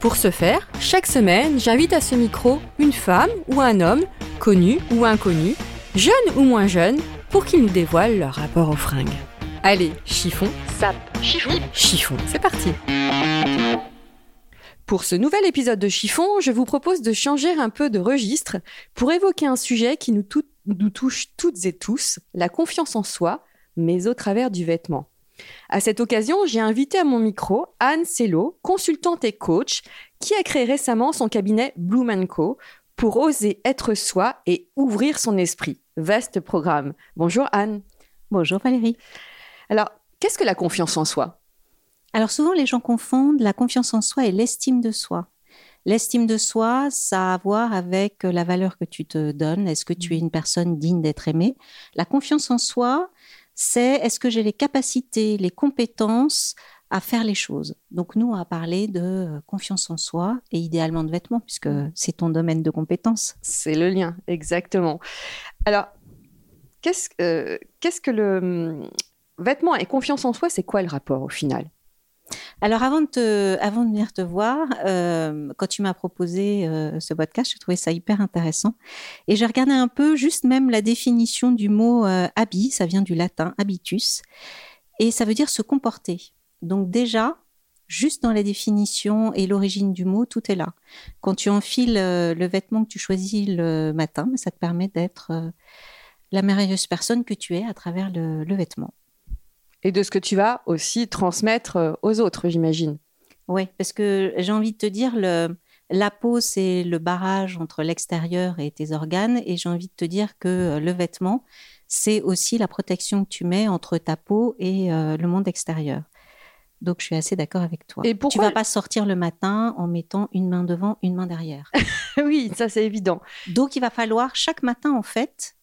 Pour ce faire, chaque semaine, j'invite à ce micro une femme ou un homme, connu ou inconnu, jeune ou moins jeune, pour qu'ils nous dévoilent leur rapport aux fringues. Allez, chiffon, sap, chiffon, chiffon, c'est parti. Pour ce nouvel épisode de Chiffon, je vous propose de changer un peu de registre pour évoquer un sujet qui nous, tout- nous touche toutes et tous, la confiance en soi, mais au travers du vêtement. À cette occasion, j'ai invité à mon micro Anne Sello, consultante et coach, qui a créé récemment son cabinet Bloom Co pour oser être soi et ouvrir son esprit. Vaste programme. Bonjour Anne. Bonjour Valérie. Alors, qu'est-ce que la confiance en soi? Alors souvent les gens confondent la confiance en soi et l'estime de soi. L'estime de soi, ça a à voir avec la valeur que tu te donnes. Est-ce que tu es une personne digne d'être aimée? La confiance en soi, c'est est-ce que j'ai les capacités, les compétences à faire les choses? Donc nous, on a parlé de euh, confiance en soi et idéalement de vêtements, puisque c'est ton domaine de compétences. C'est le lien, exactement. Alors, qu'est-ce euh, que le hum, vêtement et confiance en soi, c'est quoi le rapport au final? Alors avant de, te- avant de venir te voir, euh, quand tu m'as proposé euh, ce podcast, je trouvais ça hyper intéressant. Et j'ai regardé un peu juste même la définition du mot euh, habit, ça vient du latin habitus, et ça veut dire se comporter. Donc déjà, juste dans la définition et l'origine du mot, tout est là. Quand tu enfiles le vêtement que tu choisis le matin, ça te permet d'être la merveilleuse personne que tu es à travers le vêtement. Et de ce que tu vas aussi transmettre euh, aux autres, j'imagine. Oui, parce que j'ai envie de te dire, le, la peau, c'est le barrage entre l'extérieur et tes organes. Et j'ai envie de te dire que euh, le vêtement, c'est aussi la protection que tu mets entre ta peau et euh, le monde extérieur. Donc, je suis assez d'accord avec toi. Et tu pourquoi vas pas sortir le matin en mettant une main devant, une main derrière. oui, ça c'est évident. Donc, il va falloir, chaque matin, en fait,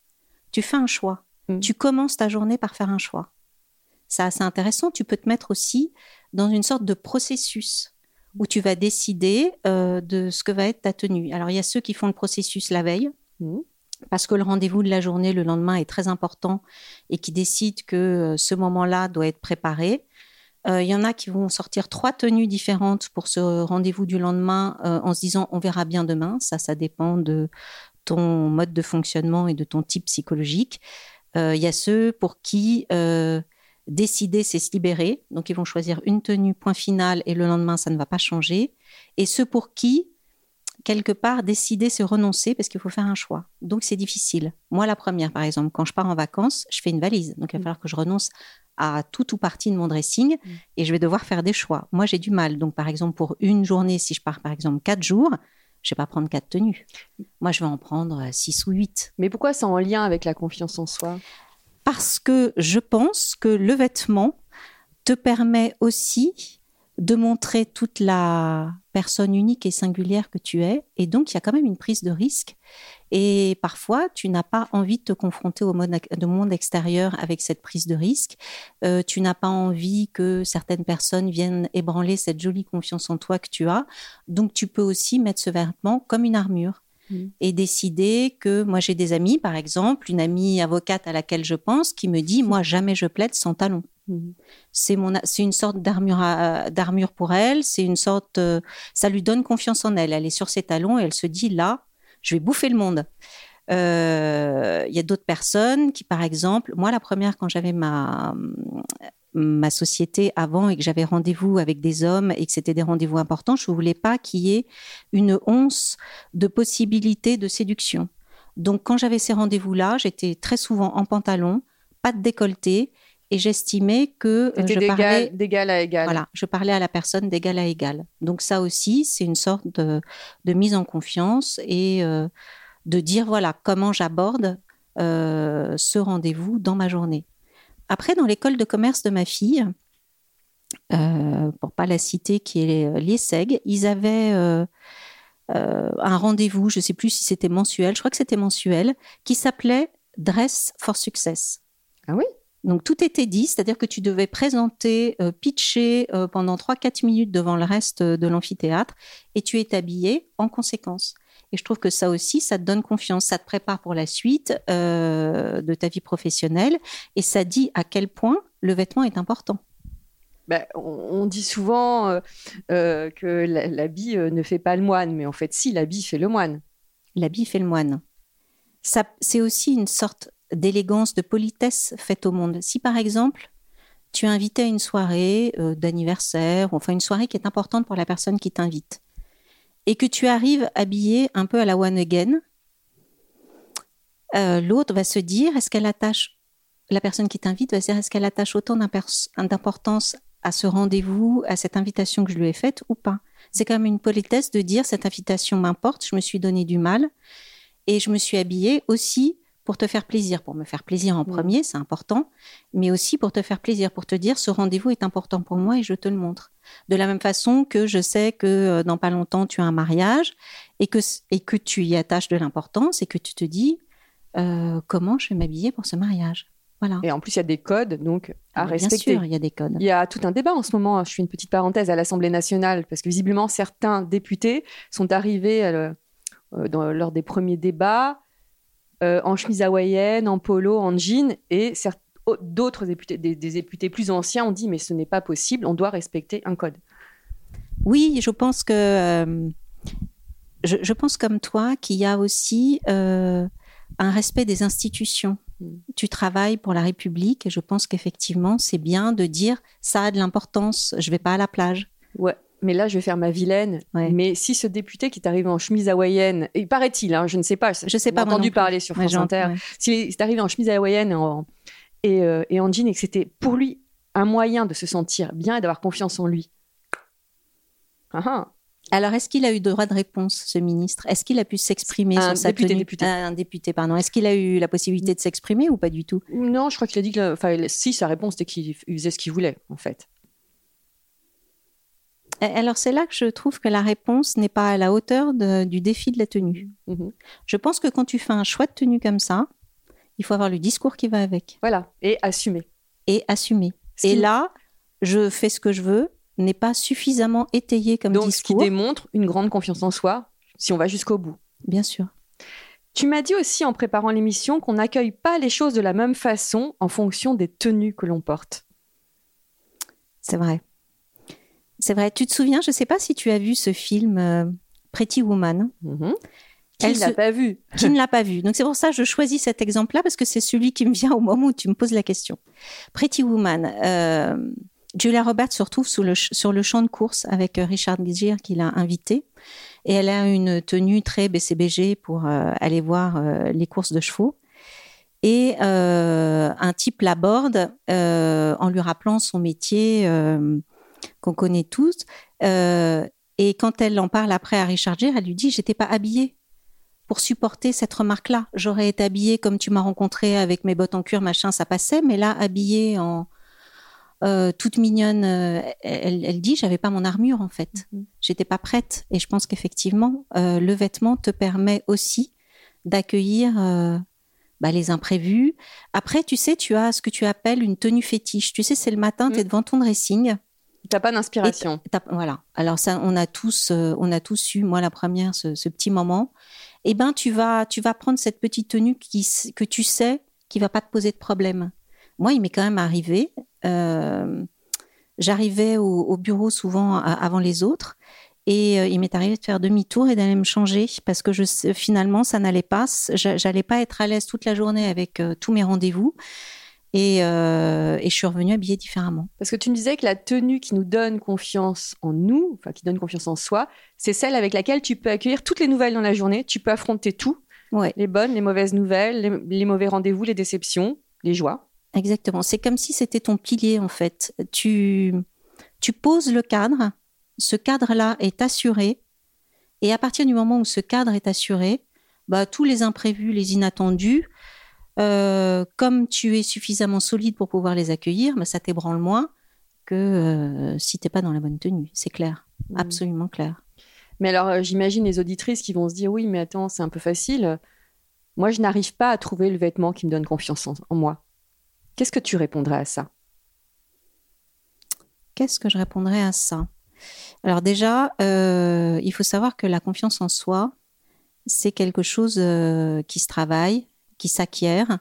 tu fais un choix. Mm. Tu commences ta journée par faire un choix. C'est assez intéressant. Tu peux te mettre aussi dans une sorte de processus où tu vas décider euh, de ce que va être ta tenue. Alors, il y a ceux qui font le processus la veille, Mm. parce que le rendez-vous de la journée le lendemain est très important et qui décident que euh, ce moment-là doit être préparé. Euh, Il y en a qui vont sortir trois tenues différentes pour ce rendez-vous du lendemain euh, en se disant on verra bien demain. Ça, ça dépend de ton mode de fonctionnement et de ton type psychologique. Euh, Il y a ceux pour qui décider, c'est se libérer. Donc, ils vont choisir une tenue, point final, et le lendemain, ça ne va pas changer. Et ceux pour qui, quelque part, décider, c'est renoncer parce qu'il faut faire un choix. Donc, c'est difficile. Moi, la première, par exemple, quand je pars en vacances, je fais une valise. Donc, il va Mm. falloir que je renonce à tout ou partie de mon dressing Mm. et je vais devoir faire des choix. Moi, j'ai du mal. Donc, par exemple, pour une journée, si je pars, par exemple, quatre jours, je vais pas prendre quatre tenues. Moi, je vais en prendre euh, six ou huit. Mais pourquoi c'est en lien avec la confiance en soi? Parce que je pense que le vêtement te permet aussi de montrer toute la personne unique et singulière que tu es. Et donc, il y a quand même une prise de risque. Et parfois, tu n'as pas envie de te confronter au monde, extérieur avec cette prise de risque. Euh, tu n'as pas envie que certaines personnes viennent ébranler cette jolie confiance en toi que tu as. Donc, tu peux aussi mettre ce vêtement comme une armure Mhm. et décider que moi j'ai des amis, par exemple, une amie avocate à laquelle je pense qui me dit moi jamais je plaide sans talons. Mhm. C'est mon, c'est une sorte d'armure, à- d'armure pour elle. C'est une sorte, euh, ça lui donne confiance en elle. Elle est sur ses talons et elle se dit là, je vais bouffer le monde. Euh, Il y a d'autres personnes qui, par exemple, moi la première quand j'avais ma ma société avant et que j'avais rendez-vous avec des hommes et que c'était des rendez-vous importants, je ne voulais pas qu'il y ait une once de possibilité de séduction. Donc quand j'avais ces rendez-vous-là, j'étais très souvent en pantalon, pas de décolleté, et j'estimais que euh, je parlais d'égal à égal. Voilà, je parlais à la personne d'égal à égal. Donc ça aussi, c'est une sorte de, mise en confiance et euh, de dire voilà comment j'aborde euh, ce rendez-vous dans ma journée. Après, dans l'école de commerce de ma fille, euh, pour pas la citer, qui est l'IESEG, ils avaient euh, un rendez-vous, je ne sais plus si c'était mensuel, je crois que c'était mensuel, qui s'appelait Dress for Success. Ah oui? Donc tout était dit, c'est-à-dire que tu devais présenter, pitcher pendant 3-4 minutes devant le reste de l'amphithéâtre et tu es habillé en conséquence. Et je trouve que ça aussi, ça te donne confiance, ça te prépare pour la suite euh, de ta vie professionnelle et ça dit à quel point le vêtement est important. Ben, on, dit souvent euh, euh, que l'habit ne fait pas le moine, mais en fait, si, l'habit fait le moine. L'habit fait le moine. Ça, c'est aussi une sorte d'élégance, de politesse faite au monde. Si par exemple, tu es invité à une soirée d'anniversaire, enfin une soirée qui est importante pour la personne qui t'invite, et que tu arrives habillé un peu à la one again, euh, l'autre va se dire est-ce qu'elle attache, la personne qui t'invite va se dire est-ce qu'elle attache autant d'importance à ce rendez-vous, à cette invitation que je lui ai faite ou pas? C'est quand même une politesse de dire cette invitation m'importe, je me suis donné du mal et je me suis habillée aussi pour te faire plaisir, pour me faire plaisir en mmh. premier, c'est important, mais aussi pour te faire plaisir, pour te dire ce rendez-vous est important pour moi et je te le montre. De la même façon que je sais que euh, dans pas longtemps tu as un mariage et que, et que tu y attaches de l'importance et que tu te dis euh, comment je vais m'habiller pour ce mariage. Voilà. Et en plus, il y a des codes donc à ah, respecter. Bien sûr, il y a des codes. Il y a tout un débat en ce moment. Je fais une petite parenthèse à l'Assemblée nationale parce que visiblement certains députés sont arrivés euh, dans, lors des premiers débats en chemise hawaïenne, en polo, en jean, et d'autres députés, des, députés plus anciens ont dit mais ce n'est pas possible, on doit respecter un code. Oui, je pense que euh, je, pense comme toi qu'il y a aussi euh, un respect des institutions. Mm. Tu travailles pour la République et je pense qu'effectivement c'est bien de dire ça a de l'importance. Je vais pas à la plage. Ouais. Mais là, je vais faire ma vilaine. Mais si ce député qui est arrivé en chemise hawaïenne, il paraît-il, hein, je ne sais pas, je sais pas, entendu parler sur France Inter, s'il est arrivé en chemise hawaïenne en, et, euh, et jean et que c'était pour lui un moyen de se sentir bien et d'avoir confiance en lui. Ah, ah. Alors, est-ce qu'il a eu droit de réponse, ce ministre? Est-ce qu'il a pu s'exprimer sur sa député, Député. un député, pardon. Est-ce qu'il a eu la possibilité de s'exprimer ou pas du tout? Non, je crois qu'il a dit que, enfin, si sa réponse c'était qu'il faisait ce qu'il voulait, en fait. Alors c'est là que je trouve que la réponse n'est pas à la hauteur du défi de la tenue. Mm-hmm. Je pense que quand tu fais un choix de tenue comme ça, il faut avoir le discours qui va avec. Voilà, et assumer. Et assumer. et là, je fais ce que je veux n'est pas suffisamment étayé comme Donc, discours. Donc, ce qui démontre une grande confiance en soi, si on va jusqu'au bout. Bien sûr. Tu m'as dit aussi en préparant l'émission qu'on n'accueille pas les choses de la même façon en fonction des tenues que l'on porte. C'est vrai. C'est vrai. Tu te souviens, je ne sais pas si tu as vu ce film euh, Pretty Woman. Mm-hmm. Qui ne l'a pas vu. Qui ne l'a pas vu. Donc c'est pour ça que je choisis cet exemple-là parce que c'est celui qui me vient au moment où tu me poses la question. Pretty Woman. Euh, Julia Roberts se retrouve sur le, sur le champ de course avec euh, Richard Gere qui l'a invité. Et elle a une tenue très BCBG pour euh, aller voir les courses de chevaux. Et un type l'aborde en lui rappelant son métier qu'on connaît tous. et quand elle en parle après à Richard Gere, elle lui dit J'étais pas habillée pour supporter cette remarque-là. J'aurais été habillée comme tu m'as rencontrée avec mes bottes en cuir, machin, ça passait, mais là, habillée en euh, toute mignonne, euh, elle, elle, dit, j'avais pas mon armure en fait, mm-hmm. j'étais pas prête. Et je pense qu'effectivement, euh, le vêtement te permet aussi d'accueillir bah, les imprévus. Après, tu sais, tu as ce que tu appelles une tenue fétiche. Tu sais, c'est le matin, tu es mm. devant ton dressing. T'as pas d'inspiration. Voilà. Alors ça, on a tous, on a tous eu, moi la première, ce, petit moment eh ben tu vas tu vas prendre cette petite tenue qui, que tu sais qui va pas te poser de problème. Moi, il m'est quand même arrivé. Euh, j'arrivais au, bureau souvent avant les autres. Et euh, il m'est arrivé de faire demi-tour et d'aller me changer parce que finalement, ça n'allait pas. J'allais pas être à l'aise toute la journée avec euh, tous mes rendez-vous. Et, euh, et, je suis revenue habillée différemment. Parce que tu me disais que la tenue qui nous donne confiance en nous, enfin qui donne confiance en soi, c'est celle avec laquelle tu peux accueillir toutes les nouvelles dans la journée, tu peux affronter tout, ouais. les bonnes, les mauvaises nouvelles, les, les mauvais rendez-vous, les déceptions, les joies. Exactement. C'est comme si c'était ton pilier en fait. Tu, tu poses le cadre, ce cadre-là est assuré, et à partir du moment où ce cadre est assuré, bah, tous les imprévus, les inattendus, euh, comme tu es suffisamment solide pour pouvoir les accueillir, bah, ça t'ébranle moins que euh, si t'es pas dans la bonne tenue. C'est clair, mmh. absolument clair. Mais alors, euh, j'imagine les auditrices qui vont se dire oui, mais attends, c'est un peu facile. Moi, je n'arrive pas à trouver le vêtement qui me donne confiance en, en moi. Qu'est-ce que tu répondrais à ça? Qu'est-ce que je répondrais à ça? Alors déjà, euh, il faut savoir que la confiance en soi, c'est quelque chose euh, qui se travaille, qui s'acquiert.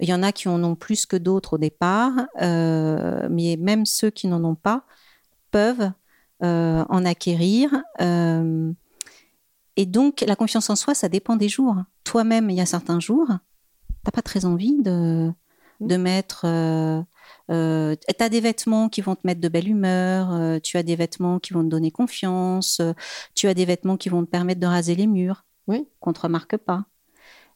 Il y en a qui en ont plus que d'autres au départ, euh, mais même ceux qui n'en ont pas peuvent euh, en acquérir. Euh, et donc, la confiance en soi, ça dépend des jours. Toi-même, il y a certains jours, t'as pas très envie de, de mettre. Euh, euh, tu as des vêtements qui vont te mettre de belle humeur, euh, tu as des vêtements qui vont te donner confiance, euh, tu as des vêtements qui vont te permettre de raser les murs, oui. qu'on te remarque pas.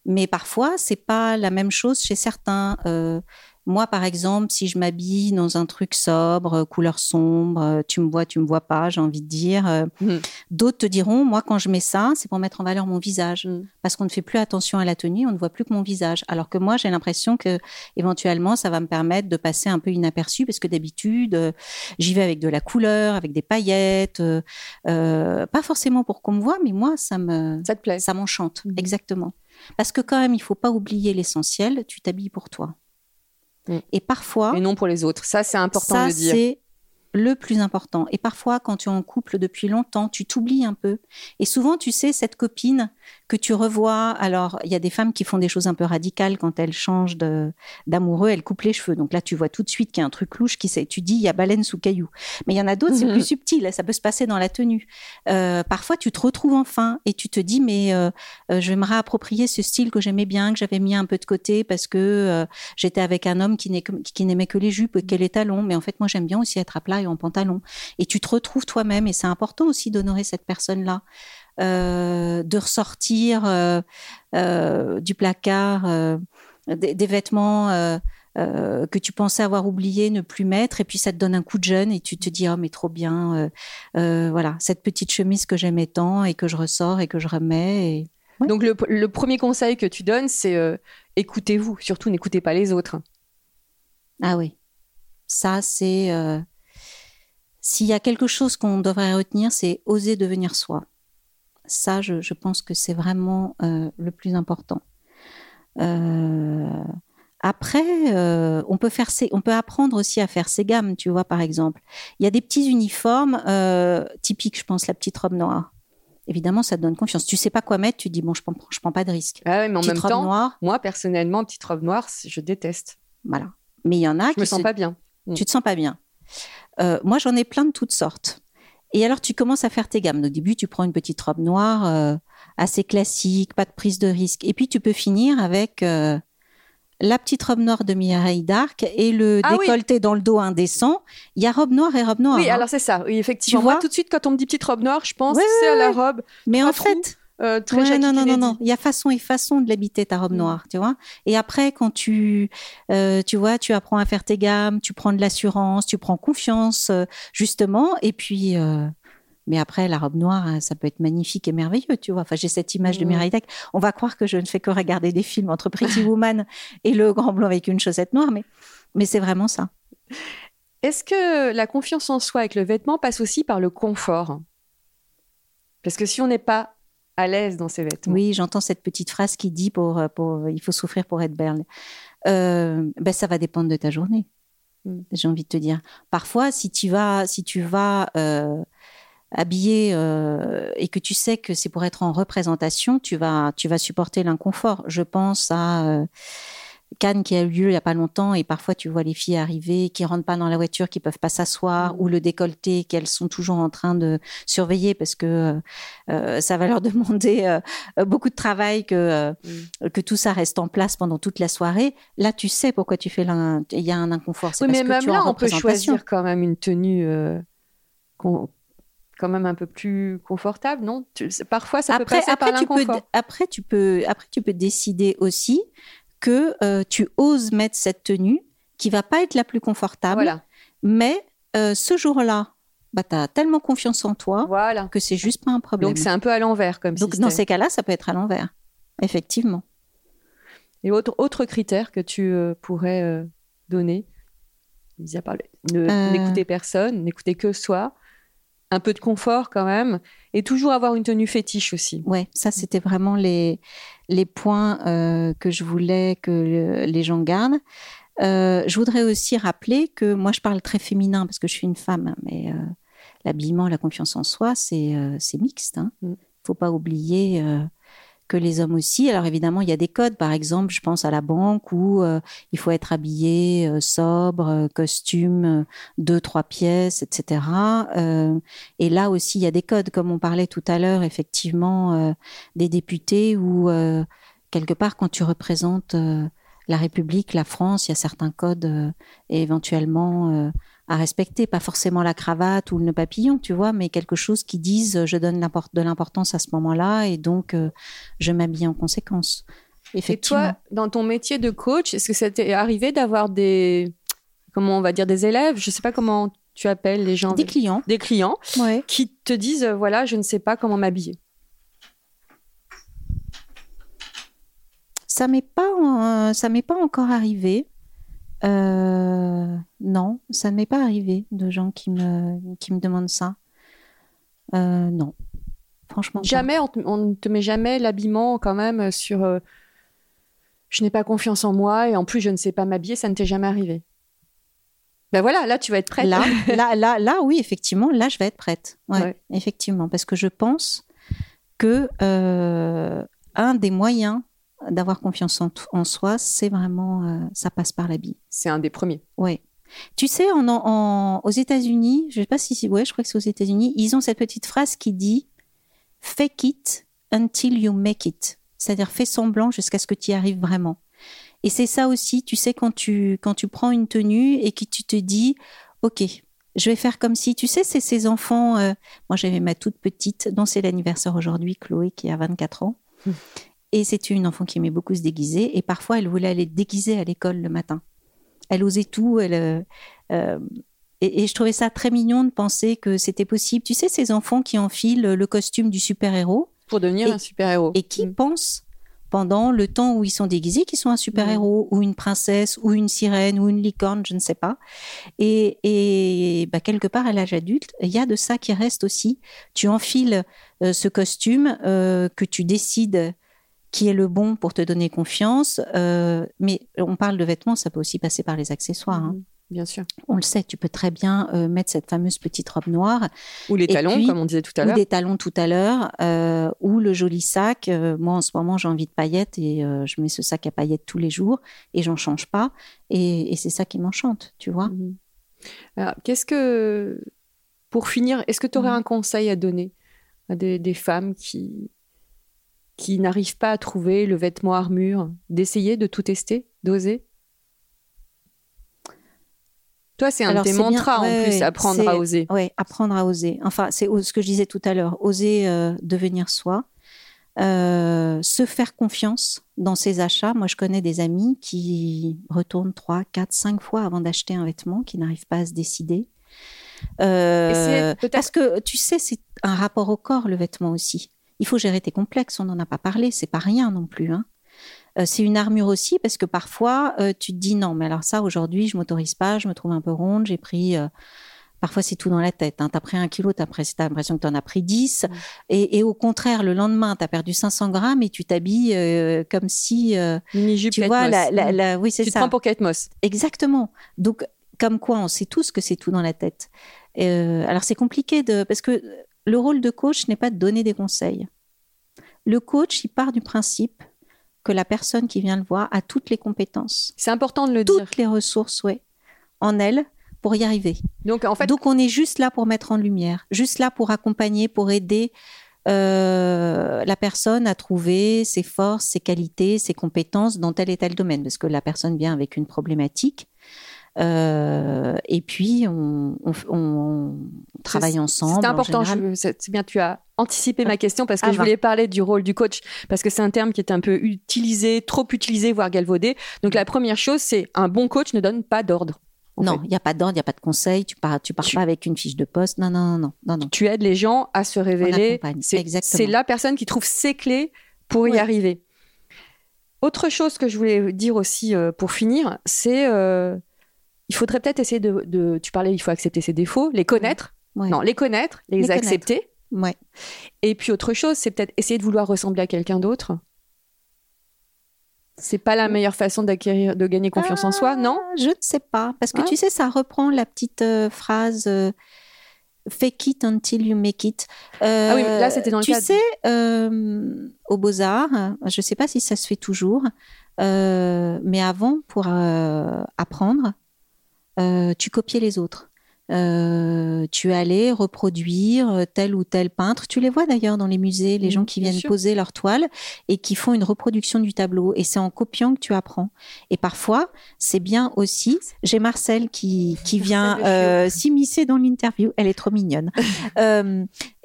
Mais parfois, c'est pas la même chose chez certains. Euh, moi, par exemple, si je m'habille dans un truc sobre, couleur sombre, tu me vois, tu me vois pas, j'ai envie de dire. Mmh. D'autres te diront, moi, quand je mets ça, c'est pour mettre en valeur mon visage, Mmh. parce qu'on ne fait plus attention à la tenue, on ne voit plus que mon visage. Alors que moi, j'ai l'impression que éventuellement, ça va me permettre de passer un peu inaperçu, parce que d'habitude, euh, j'y vais avec de la couleur, avec des paillettes, euh, euh, pas forcément pour qu'on me voit, mais moi, ça me, Ça te plaît ça m'enchante, Mhm. exactement. Parce que quand même, il faut pas oublier l'essentiel. Tu t'habilles pour toi. Mm. Et parfois, Et non pour les autres. Ça, c'est important ça de dire. c'est le plus important. Et parfois, quand tu es en couple depuis longtemps, tu t'oublies un peu. Et souvent, tu sais, cette copine que tu revois, alors il y a des femmes qui font des choses un peu radicales quand elles changent d'amoureux, elles coupent les cheveux. Donc là, tu vois tout de suite qu'il y a un truc louche qui s'est, tu dis, il y a baleine sous caillou. Mais il y en a d'autres, c'est Mhm. plus subtil, ça peut se passer dans la tenue. Euh, parfois, tu te retrouves enfin et tu te dis, mais euh, euh, je vais me réapproprier ce style que j'aimais bien, que j'avais mis un peu de côté parce que euh, j'étais avec un homme qui n'aimait que les jupes et que les talons. Mais en fait, moi, j'aime bien aussi être à plat et en pantalon. Et tu te retrouves toi-même. Et c'est important aussi d'honorer cette personne-là. Euh, de ressortir euh, euh, du placard des, des vêtements que tu pensais avoir oublié, ne plus mettre, et puis ça te donne un coup de jeune et tu te dis oh mais trop bien, voilà cette petite chemise que j'aimais tant et que je ressors et que je remets. Et... Ouais. Donc, le, le premier conseil que tu donnes, c'est écoutez-vous. Surtout, n'écoutez pas les autres. Ah oui, ça c'est s'il y a quelque chose qu'on devrait retenir, c'est oser devenir soi. Ça, je, je pense que c'est vraiment euh, le plus important. Euh, après, euh, on peut faire ses, on peut apprendre aussi à faire ses gammes, tu vois, par exemple. Il y a des petits uniformes typiques, je pense, la petite robe noire. Évidemment, ça te donne confiance. Tu sais pas quoi mettre, tu dis bon, je prends, je prends pas de risque. Ah ouais, mais en petite même robe temps, noire, moi, personnellement, petite robe noire, je déteste. voilà. Mais il y en a Je qui me sens se pas bien. tu te sens pas bien. Euh, moi, j'en ai plein de toutes sortes. Et alors, tu commences à faire tes gammes. Au début, tu prends une petite robe noire, euh, assez classique, pas de prise de risque. Et puis, tu peux finir avec euh, la petite robe noire de Mireille d'Arc et le Ah oui. décolleté dans le dos indécent. Il y a robe noire et robe noire. oui, hein. alors c'est ça. Oui, effectivement. Tu Moi, tout de suite, quand on me dit petite robe noire, je pense c'est à la robe Mais en fait, euh, très Ouais, non, non, non, non. Il y a façon et façon de l'habiter ta robe Mm. noire, tu vois. Et après, quand tu, euh, tu vois, tu apprends à faire tes gammes, tu prends de l'assurance, tu prends confiance, euh, justement. Et puis, mais après, la robe noire, hein, ça peut être magnifique et merveilleux, tu vois. Enfin, j'ai cette image de Mm. Mireille Dac. On va croire que je ne fais que regarder des films entre Pretty Woman et le grand blanc avec une chaussette noire, mais, mais c'est vraiment ça. Est-ce que la confiance en soi avec le vêtement passe aussi par le confort? Parce que si on n'est pas à l'aise dans ses vêtements, Oui, j'entends cette petite phrase qui dit pour, euh, pour il faut souffrir pour être belle. Euh, ben ça va dépendre de ta journée. Mm. J'ai envie de te dire. Parfois, si tu vas, si tu vas euh, habillé euh, et que tu sais que c'est pour être en représentation, tu vas, tu vas supporter l'inconfort. Je pense à euh, Cannes qui a eu lieu il n'y a pas longtemps et parfois tu vois les filles arriver qui rentrent pas dans la voiture, qui peuvent pas s'asseoir ou le décolleté qu'elles sont toujours en train de surveiller parce que euh, ça va leur demander euh, beaucoup de travail que que tout ça reste en place pendant toute la soirée. Là, tu sais pourquoi tu fais il y a un inconfort. Oui, parce mais que même tu là, on peut choisir quand même une tenue euh, qu'on- quand même un peu plus confortable, non? Tu- Parfois, ça peut après, passer après, par tu peux, l'inconfort. après, tu peux, après, tu peux décider aussi que euh, tu oses mettre cette tenue qui va pas être la plus confortable, Voilà, mais euh, ce jour-là, bah, tu as tellement confiance en toi voilà. que c'est juste pas un problème. Donc c'est un peu à l'envers comme Donc, système. dans ces cas-là, ça peut être à l'envers. Effectivement. Et autre, autre critère que tu euh, pourrais euh, donner, mis à part Euh. personne, n'écouter que soi, un peu de confort quand même, et toujours avoir une tenue fétiche aussi. Ouais, ça, c'était vraiment les, les points euh, que je voulais que le- les gens gardent. Euh, je voudrais aussi rappeler que moi, je parle très féminin parce que je suis une femme, hein, mais euh, l'habillement, la confiance en soi, c'est euh, c'est mixte. Il Mm. ne faut pas oublier euh, que les hommes aussi. Alors évidemment, il y a des codes. Par exemple, je pense à la banque où euh, il faut être habillé euh, sobre, euh, costume, deux, trois pièces, etc. Et là aussi, il y a des codes, comme on parlait tout à l'heure, effectivement, des députés où, quelque part, quand tu représentes la République, la France, il y a certains codes euh, éventuellement à respecter. Pas forcément la cravate ou le nœud papillon, tu vois, mais quelque chose qui dise euh, je donne de l'importance à ce moment-là et donc euh, je m'habille en conséquence. Et Effectivement. toi, dans ton métier de coach, est-ce que ça t'est arrivé d'avoir des, comment on va dire, des élèves, je sais pas comment tu appelles les gens, des clients. des clients, Ouais. qui te disent, euh, voilà, je ne sais pas comment m'habiller. Ça m'est pas, en- ça m'est pas encore arrivé. Euh, non, ça ne m'est pas arrivé de gens qui me, qui me demandent ça. Euh, non, franchement. Jamais, on, ne te met jamais l'habillement quand même sur euh, je n'ai pas confiance en moi et en plus je ne sais pas m'habiller, ça ne t'est jamais arrivé. Ben voilà, là tu vas être prête. Là, là, là, là, oui, effectivement, là, je vais être prête. Ouais, Ouais. effectivement, parce que je pense que un des moyens d'avoir confiance en, en soi, c'est vraiment, euh, ça passe par l'habit. C'est un des premiers. Ouais. Tu sais, en, en- aux États-Unis, je sais pas si, ouais, je crois que c'est aux États-Unis, ils ont cette petite phrase qui dit "Fake it until you make it", c'est-à-dire fais semblant jusqu'à ce que tu y arrives vraiment. Et c'est ça aussi, tu sais, quand tu quand tu prends une tenue et que tu te dis, ok, je vais faire comme si, tu sais, c'est ces enfants. euh, moi, j'avais ma toute petite, dont c'est l'anniversaire aujourd'hui, Chloé, qui a 24 ans. Et c'est une enfant qui aimait beaucoup se déguiser. Et parfois, elle voulait aller déguiser à l'école le matin. Elle osait tout. Elle, euh, euh, et, et je trouvais ça très mignon de penser que c'était possible. Tu sais, ces enfants qui enfilent le costume du super-héros Pour devenir Et- un super-héros. et qui Mm. pensent pendant le temps où ils sont déguisés qu'ils sont un super-héros ou une princesse ou une sirène ou une licorne, je ne sais pas. Et, et bah, quelque part à l'âge adulte, il y a de ça qui reste aussi. Tu enfiles euh, ce costume euh, que tu décides qui est le bon pour te donner confiance. euh, mais on parle de vêtements, ça peut aussi passer par les accessoires. hein. Mhm. Bien sûr. On le sait, tu peux très bien euh, mettre cette fameuse petite robe noire Ou les talons, puis- comme on disait tout à ou l'heure. des talons tout à l'heure, euh, ou le joli sac. Moi, en ce moment, j'ai envie de paillettes et je mets ce sac à paillettes tous les jours et j'en change pas. Et, et c'est ça qui m'enchante, tu vois. Mhm. Alors, qu'est-ce que, pour finir, est-ce que tu aurais Mhm. un conseil à donner à des, des femmes qui, qui n'arrivent pas à trouver le vêtement armure, d'essayer de tout tester, d'oser? Toi, c'est un de tes bien- mantras en plus, ouais, apprendre à oser. Oui, apprendre à oser. Enfin, c'est ce que je disais tout à l'heure, oser euh, devenir soi, euh, se faire confiance dans ses achats. Moi, je connais des amis qui retournent trois, quatre, cinq fois avant d'acheter un vêtement, qui n'arrivent pas à se décider. Euh, parce que tu sais, c'est un rapport au corps, le vêtement aussi. Il faut gérer tes complexes, on n'en a pas parlé, c'est pas rien non plus. hein. Euh, c'est une armure aussi parce que parfois euh, tu te dis non, mais alors ça aujourd'hui je m'autorise pas, je me trouve un peu ronde, j'ai pris. euh, Parfois, c'est tout dans la tête. Hein. Tu as pris un kilo, tu as l'impression que tu en as pris 10. Mm. Et, et au contraire, le lendemain, tu as perdu 500 grammes et tu t'habilles euh, comme si. euh, tu vois, Moss. la, la- la- oui, c'est Tu te ça. prends pour Kate Moss. Exactement. Donc, comme quoi, on sait tous que c'est tout dans la tête. Euh, alors, c'est compliqué de. Parce que le rôle de coach n'est pas de donner des conseils. Le coach, il part du principe que la personne qui vient le voir a toutes les compétences, C'est important de le toutes dire. les ressources, ouais, en elle pour y arriver. Donc en fait, Donc on est juste là pour mettre en lumière, juste là pour accompagner, pour aider euh, la personne à trouver ses forces, ses qualités, ses compétences dans tel et tel domaine, parce que la personne vient avec une problématique. Euh, et puis on, on- on travaille ensemble. c'est important. C'est bien, tu as anticipé ma question parce que Ah, je va. voulais parler du rôle du coach parce que c'est un terme qui est un peu utilisé, trop utilisé, voire galvaudé. Donc la première chose, c'est un bon coach ne donne pas d'ordre. Non, il n'y a pas d'ordre, il n'y a pas de conseil, tu pars, tu pars Tu- pas avec une fiche de poste. Non, non, non, non, non, tu aides les gens à se révéler. C'est la personne qui trouve ses clés pour y arriver. Autre chose que je voulais dire aussi euh, pour finir, c'est euh, il faudrait peut-être essayer de, de- Tu parlais, il faut accepter ses défauts, les connaître. Ouais. Non, les connaître, les, Les connaître. accepter. Ouais. Et puis autre chose, c'est peut-être essayer de vouloir ressembler à quelqu'un d'autre. C'est pas la meilleure façon d'acquérir, de gagner confiance en soi, non? Ah, Je ne sais pas. Parce que tu sais, ça reprend la petite euh, phrase euh, fake it until you make it. Euh, Ah oui, mais là, c'était dans le Tu cadre- sais, euh, aux Beaux-Arts, je ne sais pas si ça se fait toujours, euh, mais avant, pour euh, apprendre, euh, tu copiais les autres. Euh, tu allais reproduire tel ou tel peintre. Tu les vois d'ailleurs dans les musées, les gens qui viennent sûr. poser leur toile et qui font une reproduction du tableau. Et c'est en copiant que tu apprends. Et parfois, c'est bien aussi. J'ai Marcel qui, qui vient euh, s'immiscer dans l'interview. Elle est trop mignonne. Euh,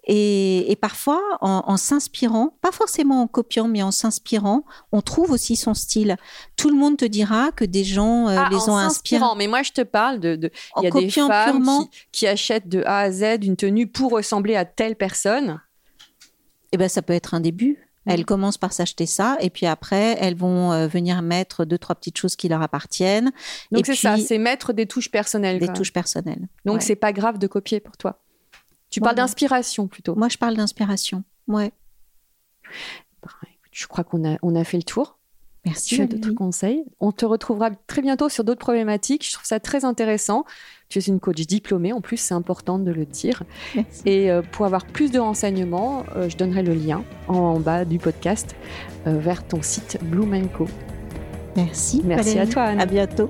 et, et parfois, en, en s'inspirant, pas forcément en copiant, mais en s'inspirant, on trouve aussi son style. Tout le monde te dira que des gens euh, Ah, les en ont inspirés. Mais moi, je te parle de. de- En y a des femmes purement. qui, qui achètent de A à Z une tenue pour ressembler à telle personne. Eh ben, ça peut être un début. Mm. Elles commencent par s'acheter ça, et puis après, elles vont euh, venir mettre deux, trois petites choses qui leur appartiennent, Donc c'est ça, c'est mettre des touches personnelles. des touches personnelles. Donc Ouais. c'est pas grave de copier pour toi. Tu parles d'inspiration plutôt. Moi, je parle d'inspiration. Ouais. Bah, Je crois qu'on a, on a fait le tour. Merci. Tu as d'autres conseils? On te retrouvera très bientôt sur d'autres problématiques. Je trouve ça très intéressant. Tu es une coach diplômée, en plus, c'est important de le dire. Merci. Et euh, pour avoir plus de renseignements, euh, je donnerai le lien en, bas du podcast euh, vers ton site Blue. Merci. Merci Valérie. à toi, Anne. À bientôt.